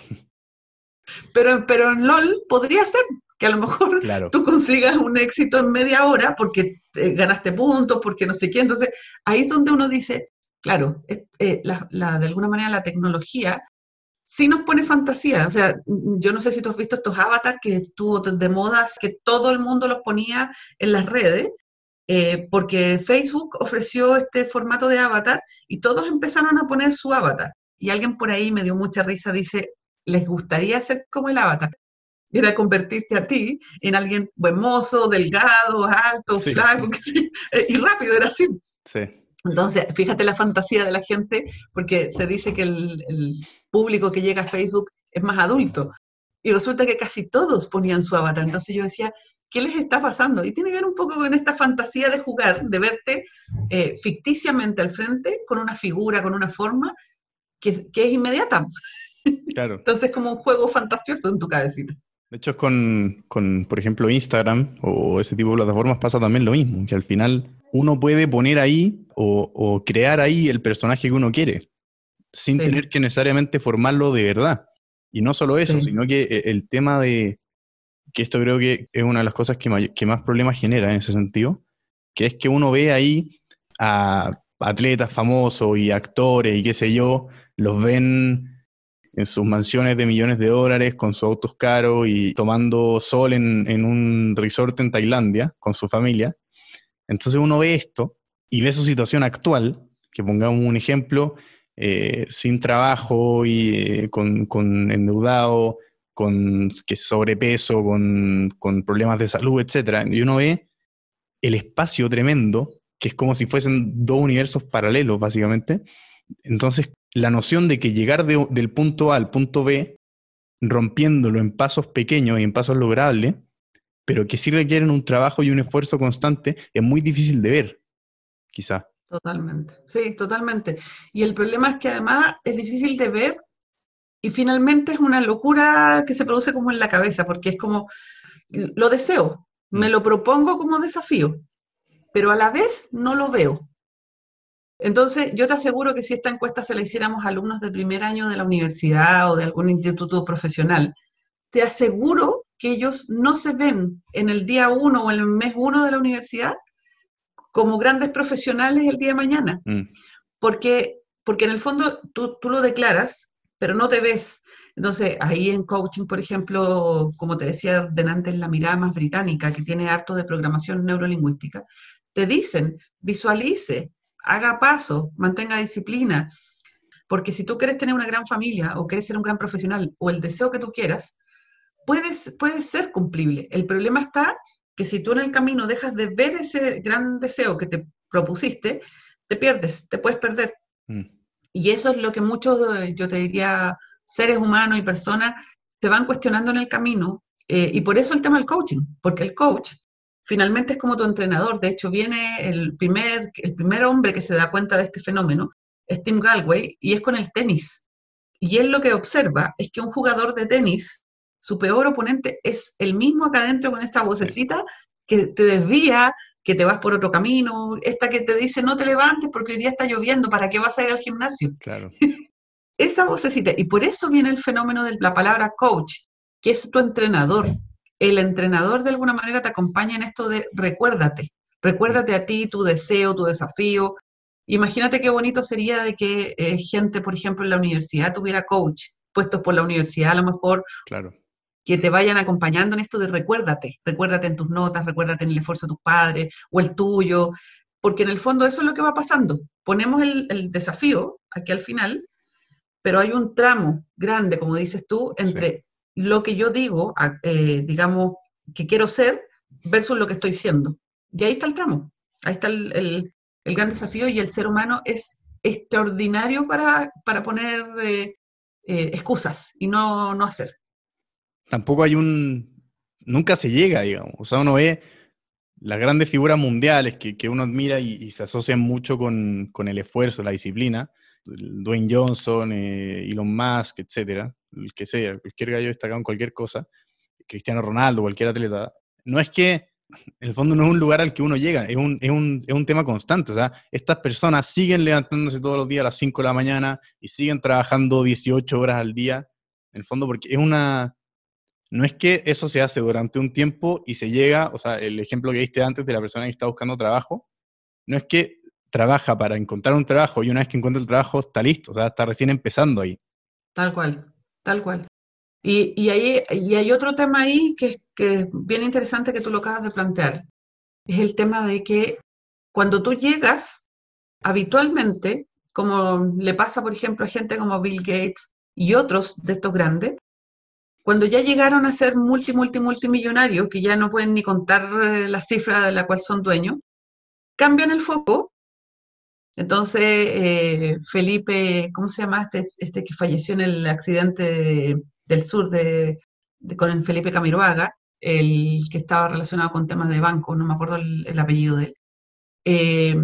Pero, pero en LOL podría ser que a lo mejor tú consigas un éxito en media hora porque ganaste puntos, porque no sé qué. Entonces, ahí es donde uno dice, claro, eh, la, de alguna manera la tecnología sí nos pone fantasía. O sea, yo no sé si tú has visto estos avatars que estuvo de modas, que todo el mundo los ponía en las redes, eh, porque Facebook ofreció este formato de avatar y todos empezaron a poner su avatar. Y alguien por ahí me dio mucha risa, dice, ¿les gustaría ser como el avatar? Era convertirte a ti en alguien buen mozo, delgado, alto, flaco, eh, y rápido, era así. Sí. Entonces, fíjate la fantasía de la gente, porque se dice que el, público que llega a Facebook es más adulto. Y resulta que casi todos ponían su avatar. Entonces yo decía, ¿qué les está pasando? Y tiene que ver un poco con esta fantasía de jugar, de verte eh, ficticiamente al frente, con una figura, con una forma que, que es inmediata. Claro. Entonces, como un juego fantasioso en tu cabecita. De hecho, con, con, por ejemplo, Instagram o ese tipo de plataformas pasa también lo mismo, que al final uno puede poner ahí o, crear ahí el personaje que uno quiere, sin tener que necesariamente formarlo de verdad. Y no solo eso, sino que e, el tema de, que esto creo que es una de las cosas que, que más problemas genera en ese sentido, que es que uno ve ahí a atletas famosos y actores y qué sé yo, los ven en sus mansiones de millones de dólares, con sus autos caros y tomando sol en, un resort en Tailandia con su familia. Entonces uno ve esto y ve su situación actual, que pongamos un ejemplo, eh, sin trabajo y eh, con, con, endeudado, con que sobrepeso, con, con, problemas de salud, etc. Y uno ve el espacio tremendo, que es como si fuesen dos universos paralelos, básicamente. Entonces, la noción de que llegar del punto A al punto B, rompiéndolo en pasos pequeños y en pasos logrables, pero que sí requieren un trabajo y un esfuerzo constante, es muy difícil de ver, quizá. Totalmente, sí, totalmente. Y el problema es que además es difícil de ver y finalmente es una locura que se produce como en la cabeza, porque es como, lo deseo, me mm. lo propongo como desafío, pero a la vez no lo veo. Entonces, yo te aseguro que si esta encuesta se la hiciéramos a alumnos de primer año de la universidad o de algún instituto profesional, te aseguro que ellos no se ven en el día uno o en el mes uno de la universidad como grandes profesionales el día de mañana. Mm. Porque, porque en el fondo tú, tú lo declaras, pero no te ves. Entonces, ahí en coaching, por ejemplo, como te decía delante, en la mirada más británica, que tiene harto de programación neurolingüística, te dicen, visualice, haga paso, mantenga disciplina, porque si tú quieres tener una gran familia o quieres ser un gran profesional o el deseo que tú quieras, puedes, puede ser cumplible. El problema está que si tú en el camino dejas de ver ese gran deseo que te propusiste, te pierdes, te puedes perder. Mm. Y eso es lo que muchos, yo te diría, seres humanos y personas se van cuestionando en el camino. Eh, y por eso el tema del coaching, porque el coach finalmente es como tu entrenador. De hecho, viene el primer, el primer hombre que se da cuenta de este fenómeno, es Tim Galway, y es con el tenis. Y él lo que observa es que un jugador de tenis, su peor oponente es el mismo acá adentro con esta vocecita que te desvía, que te vas por otro camino, esta que te dice no te levantes porque hoy día está lloviendo, ¿para qué vas a ir al gimnasio? Claro. Esa vocecita. Y por eso viene el fenómeno de la palabra coach, que es tu entrenador el entrenador de alguna manera te acompaña en esto de recuérdate, recuérdate a ti, tu deseo, tu desafío. Imagínate qué bonito sería de que eh, gente, por ejemplo, en la universidad tuviera coach, puestos por la universidad a lo mejor, claro. que te vayan acompañando en esto de recuérdate, recuérdate en tus notas, recuérdate en el esfuerzo de tus padres o el tuyo, porque en el fondo eso es lo que va pasando. Ponemos el, desafío aquí al final, pero hay un tramo grande, como dices tú, entre lo que yo digo, eh, digamos, que quiero ser versus lo que estoy siendo. Y ahí está el tramo, ahí está el, gran desafío y el ser humano es extraordinario para, poner eh, eh, excusas y no, no hacer. Tampoco hay un... Nunca se llega, digamos. O sea, uno ve las grandes figuras mundiales que, que uno admira y, se asocian mucho con, con, el esfuerzo, la disciplina, Dwayne Johnson, eh, Elon Musk, etcétera, el que sea, cualquier gallo destacado en cualquier cosa, Cristiano Ronaldo, cualquier atleta, no es que en el fondo no es un lugar al que uno llega, es un, es un, es un tema constante. O sea, estas personas siguen levantándose todos los días a las 5 de la mañana y siguen trabajando 18 horas al día, en el fondo porque es una, no es que eso se hace durante un tiempo y se llega, o sea, el ejemplo que diste antes de la persona que está buscando trabajo, no es que trabaja para encontrar un trabajo y una vez que encuentra el trabajo está listo, o sea, está recién empezando ahí. Tal cual, tal cual. Y, y, ahí, y hay otro tema ahí que, que es bien interesante que tú lo acabas de plantear. Es el tema de que cuando tú llegas, habitualmente, como le pasa, por ejemplo, a gente como Bill Gates y otros de estos grandes, cuando ya llegaron a ser multi, multi, multimillonarios, que ya no pueden ni contar eh, la cifra de la cual son dueños, cambian el foco. Entonces, eh, Felipe, ¿cómo se llama este, este, que falleció en el accidente del sur de, con el Felipe Camiroaga, el que estaba relacionado con temas de banco, no me acuerdo el, apellido de él. Eh,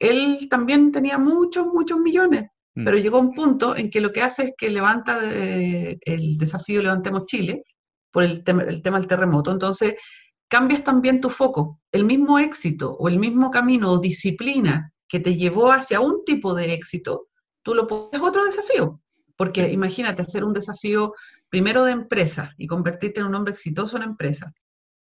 él también tenía muchos, muchos millones, Mm. Pero llegó un punto en que lo que hace es que levanta eh, el desafío Levantemos Chile por el el tema del terremoto. Entonces, cambias también tu foco. El mismo éxito o el mismo camino o disciplina que te llevó hacia un tipo de éxito, tú lo pones otro desafío. Porque imagínate hacer un desafío primero de empresa y convertirte en un hombre exitoso en empresa,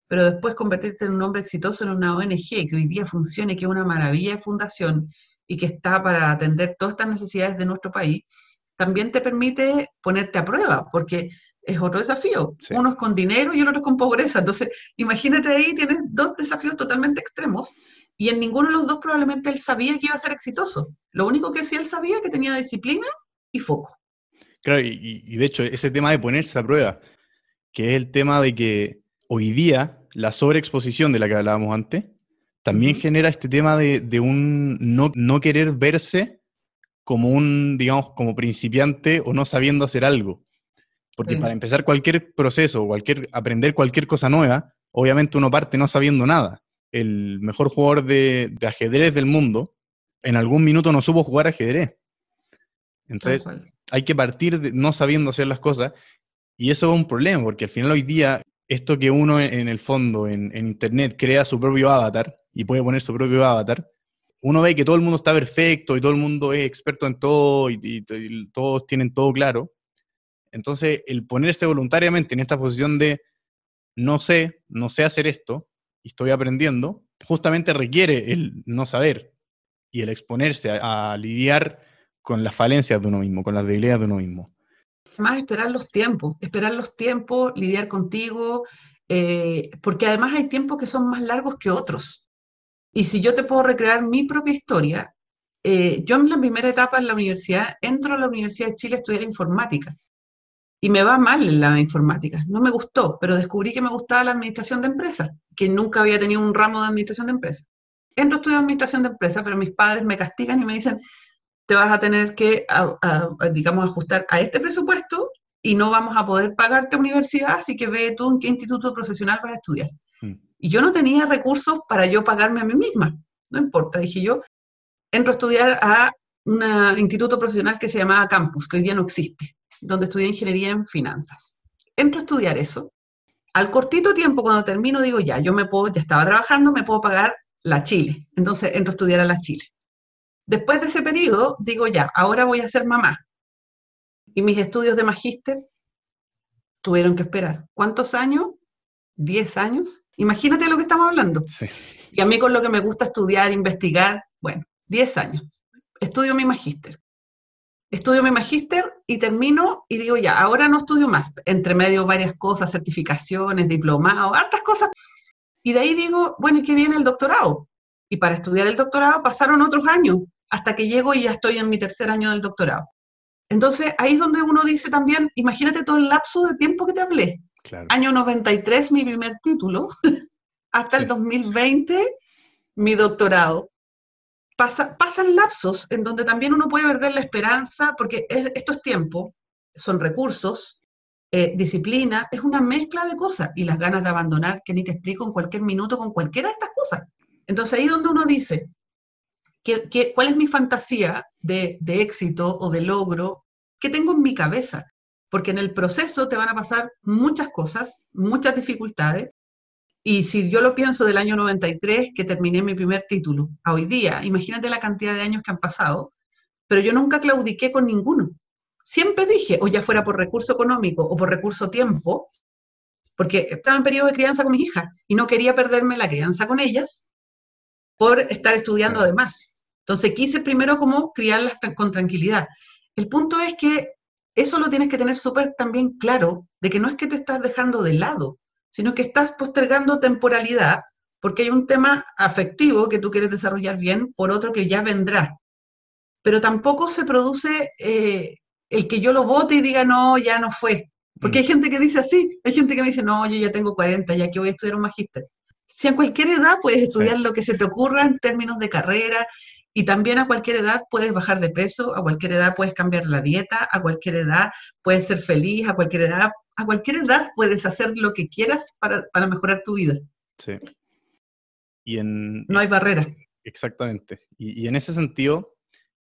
pero después convertirte en un hombre exitoso en una ONG que hoy día funcione, que es una maravilla de fundación y que está para atender todas estas necesidades de nuestro país, también te permite ponerte a prueba, porque es otro desafío. Uno es con dinero y el otro es con pobreza. Entonces, imagínate ahí, tienes dos desafíos totalmente extremos y en ninguno de los dos probablemente él sabía que iba a ser exitoso. Lo único que sí él sabía que tenía disciplina y foco. Claro, y, y de hecho, ese tema de ponerse a prueba, que es el tema de que hoy día la sobreexposición de la que hablábamos antes, también genera este tema de, un no, querer verse como un, digamos, como principiante o no sabiendo hacer algo. Porque para empezar cualquier proceso, cualquier, aprender cualquier cosa nueva, obviamente uno parte no sabiendo nada. El mejor jugador de, ajedrez del mundo, en algún minuto no supo jugar ajedrez. Entonces, hay que partir no sabiendo hacer las cosas. Y eso es un problema, porque al final hoy día, esto que uno en el fondo, en Internet, crea su propio avatar, y puede poner su propio avatar, uno ve que todo el mundo está perfecto y todo el mundo es experto en todo y, todos tienen todo claro. Entonces, el ponerse voluntariamente en esta posición de no sé, no sé hacer esto y estoy aprendiendo, justamente requiere el no saber y el exponerse a, lidiar con las falencias de uno mismo, con las debilidades de uno mismo. Además, esperar los tiempos, esperar los tiempos, lidiar contigo, eh, porque además hay tiempos que son más largos que otros. Y si yo te puedo recrear mi propia historia, eh, yo en la primera etapa en la universidad entro a la Universidad de Chile a estudiar informática. Y me va mal en la informática. No me gustó, pero descubrí que me gustaba la administración de empresas, que nunca había tenido un ramo de administración de empresas. Entro a estudiar administración de empresas, pero mis padres me castigan y me dicen, te vas a tener que, digamos, ajustar a este presupuesto y no vamos a poder pagarte universidad, así que ve tú en qué instituto profesional vas a estudiar. Y yo no tenía recursos para yo pagarme a mí misma. No importa, dije yo, entro a estudiar a un instituto profesional que se llamaba Campus, que hoy día no existe, donde estudié ingeniería en finanzas. Entro a estudiar eso. Al cortito tiempo, cuando termino, digo, ya, yo me puedo, ya estaba trabajando, me puedo pagar la Chile. Entonces entro a estudiar a la Chile. Después de ese periodo, digo, ya, ahora voy a ser mamá. Y mis estudios de magíster tuvieron que esperar. ¿Cuántos años? ¿10 años? Imagínate lo que estamos hablando. Y a mí con lo que me gusta estudiar, investigar, bueno, 10 años. Estudio mi magíster. Estudio mi magíster y termino y digo, ya, ahora no estudio más. Entre medio varias cosas, certificaciones, diplomados, hartas cosas. Y de ahí digo, bueno, ¿y qué viene el doctorado? Y para estudiar el doctorado pasaron otros años, hasta que llego y ya estoy en mi tercer año del doctorado. Entonces, ahí es donde uno dice también, imagínate todo el lapso de tiempo que te hablé. Año 93 mi primer título, hasta el 2020 mi doctorado. Pasa, pasan lapsos en donde también uno puede perder la esperanza, porque esto es tiempo, son recursos, eh, disciplina, es una mezcla de cosas y las ganas de abandonar que ni te explico en cualquier minuto con cualquiera de estas cosas. Entonces ahí donde uno dice, ¿qué, cuál es mi fantasía de, de éxito o de logro que tengo en mi cabeza? Porque en el proceso te van a pasar muchas cosas, muchas dificultades, y si yo lo pienso del año 93, que terminé mi primer título, a hoy día, imagínate la cantidad de años que han pasado, pero yo nunca claudiqué con ninguno. Siempre dije, o ya fuera por recurso económico o por recurso tiempo, porque estaba en periodo de crianza con mi hija y no quería perderme la crianza con ellas por estar estudiando además. Entonces quise primero como criarlas con tranquilidad. El punto es que eso lo tienes que tener súper también claro, de que no es que te estás dejando de lado, sino que estás postergando temporalidad porque hay un tema afectivo que tú quieres desarrollar bien por otro que ya vendrá. Pero tampoco se produce eh, el que yo lo vote y diga, no, ya no fue. Porque hay mm. gente que dice así, hay gente que me dice, no, yo ya tengo 40, ya que voy a estudiar un magíster. Si a cualquier edad puedes estudiar lo que se te ocurra en términos de carrera y también a cualquier edad puedes bajar de peso, a cualquier edad puedes cambiar la dieta, a cualquier edad puedes ser feliz, a cualquier edad a cualquier edad puedes hacer lo que quieras para, mejorar tu vida. Sí. Y en, no hay barrera. Exactamente. Y, en ese sentido,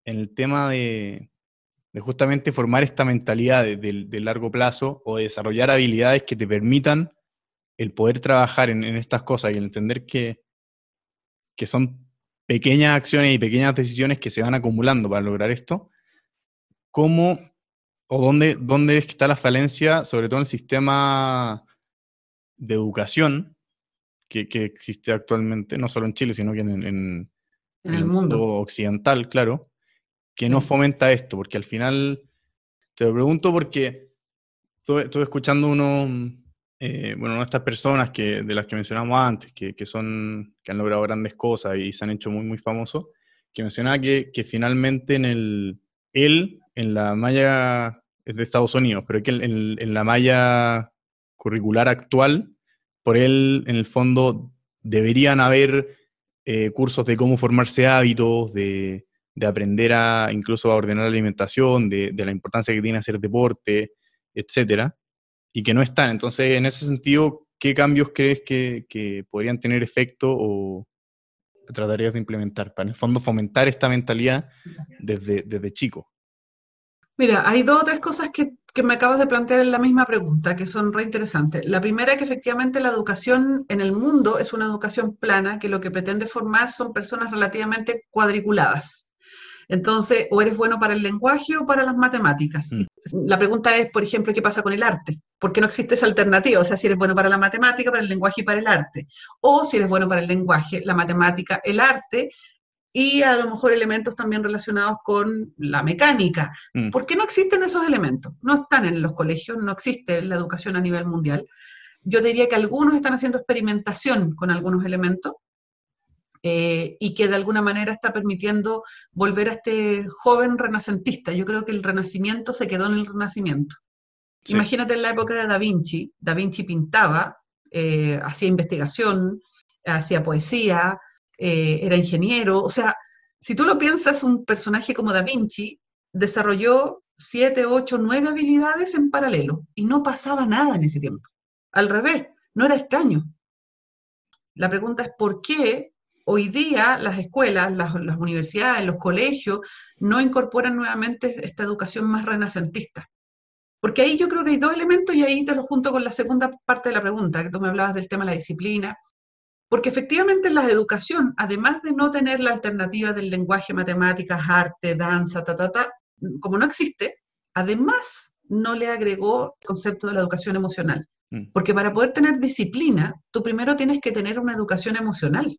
en el tema de, justamente formar esta mentalidad de, largo plazo o de desarrollar habilidades que te permitan el poder trabajar en, estas cosas y el entender que, que son pequeñas acciones y pequeñas decisiones que se van acumulando para lograr esto, ¿cómo o dónde, dónde está la falencia, sobre todo en el sistema de educación que, existe actualmente, no solo en Chile, sino que en, el mundo. occidental, claro, que no fomenta esto, porque al final, te lo pregunto porque estuve, escuchando uno, eh, bueno, estas personas que, de las que mencionamos antes, que, que, son, que han logrado grandes cosas y se han hecho muy, muy famosos, que mencionaba que, que finalmente en el, él, en la malla de Estados Unidos, pero es que en, la malla curricular actual, por él, en el fondo, deberían haber eh, cursos de cómo formarse hábitos, de, aprender a incluso a ordenar la alimentación, de, la importancia que tiene hacer deporte, etcétera, y que no están. Entonces, en ese sentido, ¿qué cambios crees que, podrían tener efecto o tratarías de implementar para, en el fondo, fomentar esta mentalidad desde, desde chico? Mira, hay dos o tres cosas que, me acabas de plantear en la misma pregunta, que son re interesantes. La primera es que efectivamente la educación en el mundo es una educación plana, que lo que pretende formar son personas relativamente cuadriculadas. Entonces, o eres bueno para el lenguaje o para las matemáticas. Mm. La pregunta es, por ejemplo, ¿qué pasa con el arte? ¿Por qué no existe esa alternativa? O sea, si eres bueno para la matemática, para el lenguaje y para el arte. O si eres bueno para el lenguaje, la matemática, el arte, y a lo mejor elementos también relacionados con la mecánica. Mm. ¿Por qué no existen esos elementos? No están en los colegios, no existe la educación a nivel mundial. Yo diría que algunos están haciendo experimentación con algunos elementos eh, y que de alguna manera está permitiendo volver a este joven renacentista. Yo creo que el renacimiento se quedó en el renacimiento. Imagínate en la época de Da Vinci, Da Vinci pintaba, eh, hacía investigación, hacía poesía, eh, era ingeniero, o sea, si tú lo piensas, un personaje como Da Vinci desarrolló siete, ocho, nueve habilidades en paralelo y no pasaba nada en ese tiempo. Al revés, no era extraño. La pregunta es por qué hoy día las escuelas, las, las, universidades, los colegios no incorporan nuevamente esta educación más renacentista. Porque ahí yo creo que hay dos elementos y ahí te lo junto con la segunda parte de la pregunta, que tú me hablabas del tema de la disciplina porque efectivamente la educación, además de no tener la alternativa del lenguaje, matemáticas, arte, danza, ta, ta, ta, como no existe, además no le agregó el concepto de la educación emocional. Mm. Porque para poder tener disciplina, tú primero tienes que tener una educación emocional.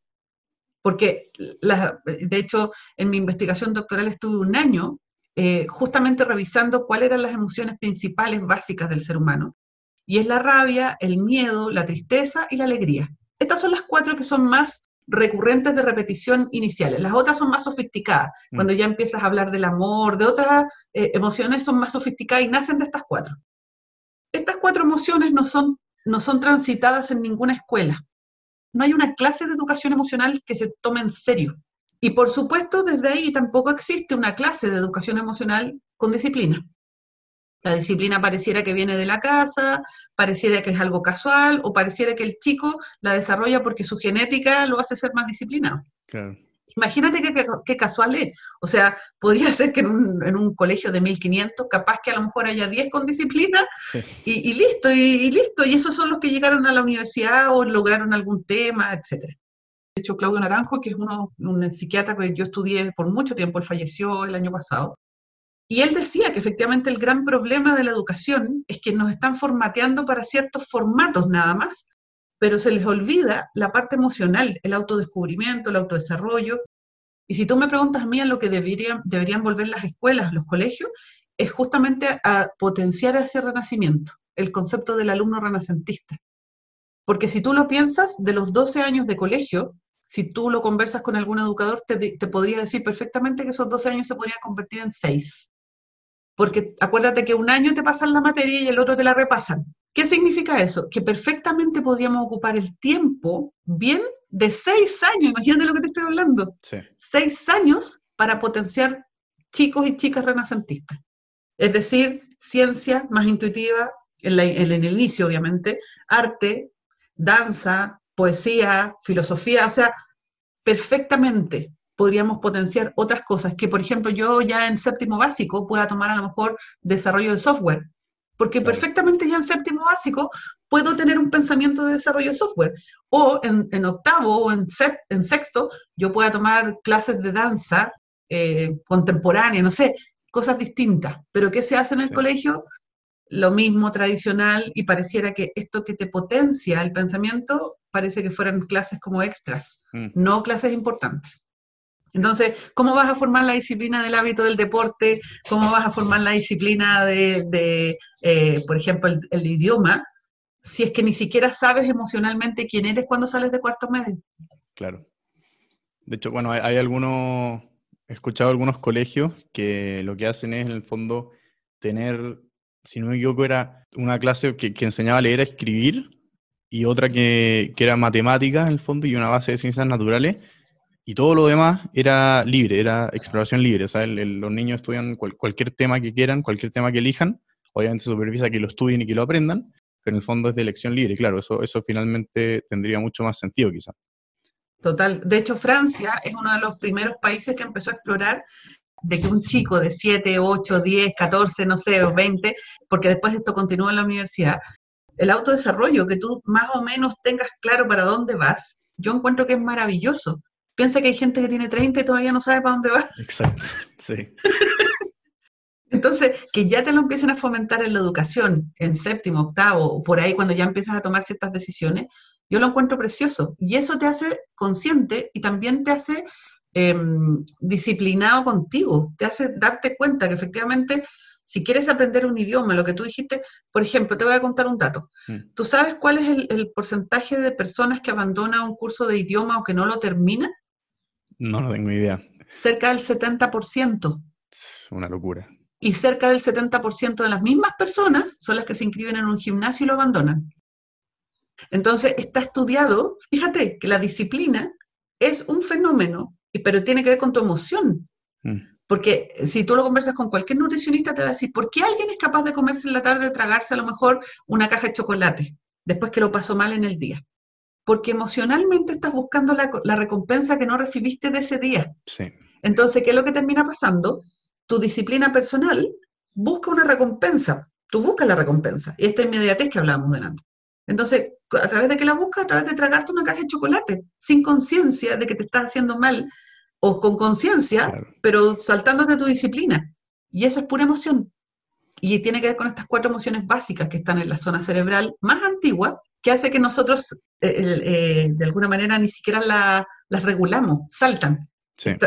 Porque, de hecho, en mi investigación doctoral estuve un año eh, justamente revisando cuáles eran las emociones principales básicas del ser humano. Y es la rabia, el miedo, la tristeza y la alegría. Estas son las cuatro que son más recurrentes de repetición iniciales. Las otras son más sofisticadas. Mm. Cuando ya empiezas a hablar del amor, de otras eh, emociones, son más sofisticadas y nacen de estas cuatro. Estas cuatro emociones no son, no son transitadas en ninguna escuela. No hay una clase de educación emocional que se tome en serio. Y por supuesto, desde ahí tampoco existe una clase de educación emocional con disciplina. La disciplina pareciera que viene de la casa, pareciera que es algo casual, o pareciera que el chico la desarrolla porque su genética lo hace ser más disciplinado. Claro. Imagínate qué, casual es. O sea, podría ser que en un, colegio de 1500, capaz que a lo mejor haya 10 con disciplina y, listo, y, listo. Y esos son los que llegaron a la universidad o lograron algún tema, etcétera. De hecho, Claudio Naranjo, que es uno, un psiquiatra que yo estudié por mucho tiempo, él falleció el año pasado, y él decía que efectivamente el gran problema de la educación es que nos están formateando para ciertos formatos nada más, pero se les olvida la parte emocional, el autodescubrimiento, el autodesarrollo. Y si tú me preguntas a mí a lo que deberían, deberían volver las escuelas, los colegios, es justamente a potenciar ese renacimiento, el concepto del alumno renacentista. Porque si tú lo piensas, de los 12 años de colegio, si tú lo conversas con algún educador, te, te podría decir perfectamente que esos 12 años se podrían convertir en 6. Porque acuérdate que un año te pasan la materia y el otro te la repasan. ¿Qué significa eso? Que perfectamente podríamos ocupar el tiempo bien de seis años, imagínate lo que te estoy hablando. Seis años para potenciar chicos y chicas renacentistas. Es decir, ciencia más intuitiva, en, en el inicio obviamente, arte, danza, poesía, filosofía, o sea, perfectamente podríamos potenciar otras cosas, que por ejemplo yo ya en séptimo básico pueda tomar a lo mejor desarrollo de software, porque perfectamente ya en séptimo básico puedo tener un pensamiento de desarrollo de software, o en, octavo o en, en, sexto yo pueda tomar clases de danza eh, contemporánea, no sé, cosas distintas, pero ¿qué se hace en el colegio? Lo mismo tradicional y pareciera que esto que te potencia el pensamiento parece que fueran clases como extras, mm. no clases importantes. Entonces, ¿cómo vas a formar la disciplina del hábito del deporte? ¿Cómo vas a formar la disciplina de, eh, por ejemplo, el, idioma? Si es que ni siquiera sabes emocionalmente quién eres cuando sales de cuarto medio. Claro. De hecho, bueno, hay, algunos, he escuchado algunos colegios que lo que hacen es, en el fondo, tener, si no me equivoco, era una clase que, enseñaba a leer, a escribir, y otra que, que era matemática, en el fondo, y una base de ciencias naturales y todo lo demás era libre, era exploración libre. O sea, los niños estudian cualquier tema que quieran, cualquier tema que elijan. Obviamente se supervisa que lo estudien y que lo aprendan, pero en el fondo es de elección libre. Claro, eso, eso finalmente tendría mucho más sentido quizás. Total. De hecho, Francia es uno de los primeros países que empezó a explorar de que un chico de 7, 8, 10, 14, no sé, o 20, porque después esto continúa en la universidad, el autodesarrollo, que tú más o menos tengas claro para dónde vas, yo encuentro que es maravilloso, Piensa que hay gente que tiene 30 y todavía no sabe para dónde va. Exacto, sí. Entonces, que ya te lo empiecen a fomentar en la educación, en séptimo, octavo, por ahí cuando ya empiezas a tomar ciertas decisiones, yo lo encuentro precioso. Y eso te hace consciente y también te hace em, disciplinado contigo, te hace darte cuenta que efectivamente, si quieres aprender un idioma, lo que tú dijiste, por ejemplo, te voy a contar un dato. Mm. ¿Tú sabes cuál es el, el porcentaje de personas que abandonan un curso de idioma o que no lo terminan? No, no tengo idea. Cerca del 70%. Una locura. Y cerca del 70% de las mismas personas son las que se inscriben en un gimnasio y lo abandonan. Entonces, está estudiado, fíjate, que la disciplina es un fenómeno, pero tiene que ver con tu emoción. Mm. Porque si tú lo conversas con cualquier nutricionista, te va a decir, ¿por qué alguien es capaz de comerse en la tarde, tragarse a lo mejor una caja de chocolate, después que lo pasó mal en el día? Porque emocionalmente estás buscando la, recompensa que no recibiste de ese día. Sí. Entonces, ¿qué es lo que termina pasando? Tu disciplina personal busca una recompensa, tú buscas la recompensa, y esta inmediatez que hablábamos delante. Entonces, ¿a través de qué la buscas? A través de tragarte una caja de chocolate, sin conciencia de que te estás haciendo mal, o con conciencia, pero saltándote tu disciplina. Y eso es pura emoción. Y tiene que ver con estas cuatro emociones básicas que están en la zona cerebral más antigua, que hace que nosotros, eh, eh, de alguna manera, ni siquiera las regulamos, saltan.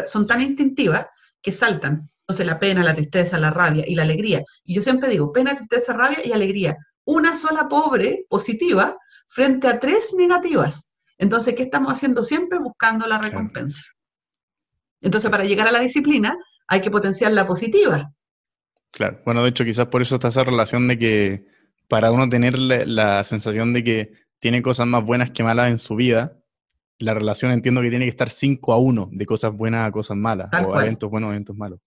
Son tan instintivas que saltan. Entonces, la pena, la tristeza, la rabia y la alegría. Y yo siempre digo, pena, tristeza, rabia y alegría. Una sola pobre, positiva, frente a tres negativas. Entonces, ¿qué estamos haciendo siempre? Buscando la recompensa. Entonces, para llegar a la disciplina, hay que potenciar la positiva. Claro, bueno, de hecho, quizás por eso está esa relación de que para uno tener la, sensación de que tiene cosas más buenas que malas en su vida, la relación entiendo que tiene que estar 5 a 1 de cosas buenas a cosas malas, o eventos buenos, eventos malos.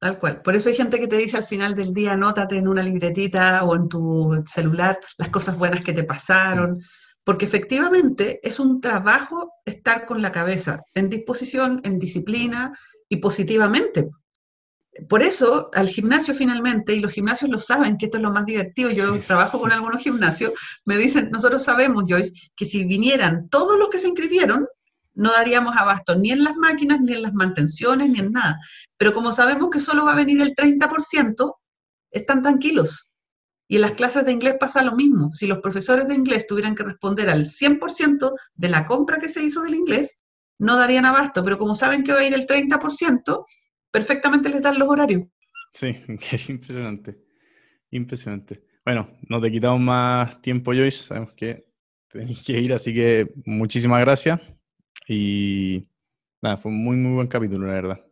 Tal cual. Por eso hay gente que te dice al final del día, anótate en una libretita o en tu celular las cosas buenas que te pasaron, porque efectivamente es un trabajo estar con la cabeza en disposición, en disciplina y positivamente. Por eso al gimnasio finalmente, y los gimnasios lo saben, que esto es lo más divertido, yo trabajo con algunos gimnasios, me dicen, nosotros sabemos, Joyce, que si vinieran todos los que se inscribieron, no daríamos abasto ni en las máquinas, ni en las mantenciones, ni en nada. Pero como sabemos que solo va a venir el 30%, están tranquilos. Y en las clases de inglés pasa lo mismo. Si los profesores de inglés tuvieran que responder al 100% de la compra que se hizo del inglés, no darían abasto. Pero como saben que va a ir el 30%, perfectamente les dan los horarios. Sí, es impresionante. Impresionante. Bueno, no te quitamos más tiempo, Joyce. Sabemos que tenéis que ir, así que muchísimas gracias. Y nada, fue un muy, muy buen capítulo, la verdad.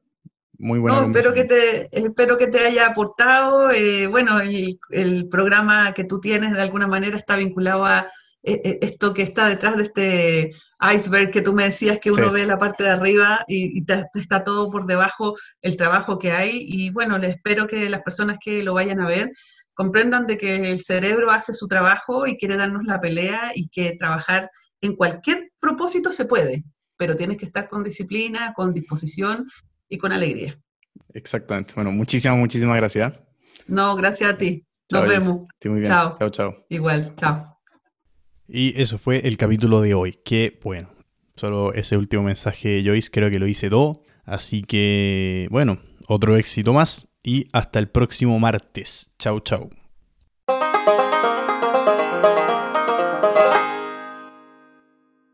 Muy buena. No, espero que te, espero que te haya aportado. Eh, bueno, el, el, programa que tú tienes de alguna manera está vinculado a esto que está detrás de este iceberg que tú me decías que uno ve la parte de arriba y, y te, está todo por debajo el trabajo que hay. Y bueno, les espero que las personas que lo vayan a ver comprendan de que el cerebro hace su trabajo y quiere darnos la pelea y que trabajar en cualquier propósito se puede pero tienes que estar con disciplina, con disposición y con alegría. Exactamente. Bueno, muchísimas, muchísimas gracias. No, gracias a ti. Nos vemos. muy bien. Chao. Chao, chao. Igual, chao. Y eso fue el capítulo de hoy. Que bueno, solo ese último mensaje, Joyce, creo que lo hice todo. Así que, bueno, otro éxito más y hasta el próximo martes. Chao, chao.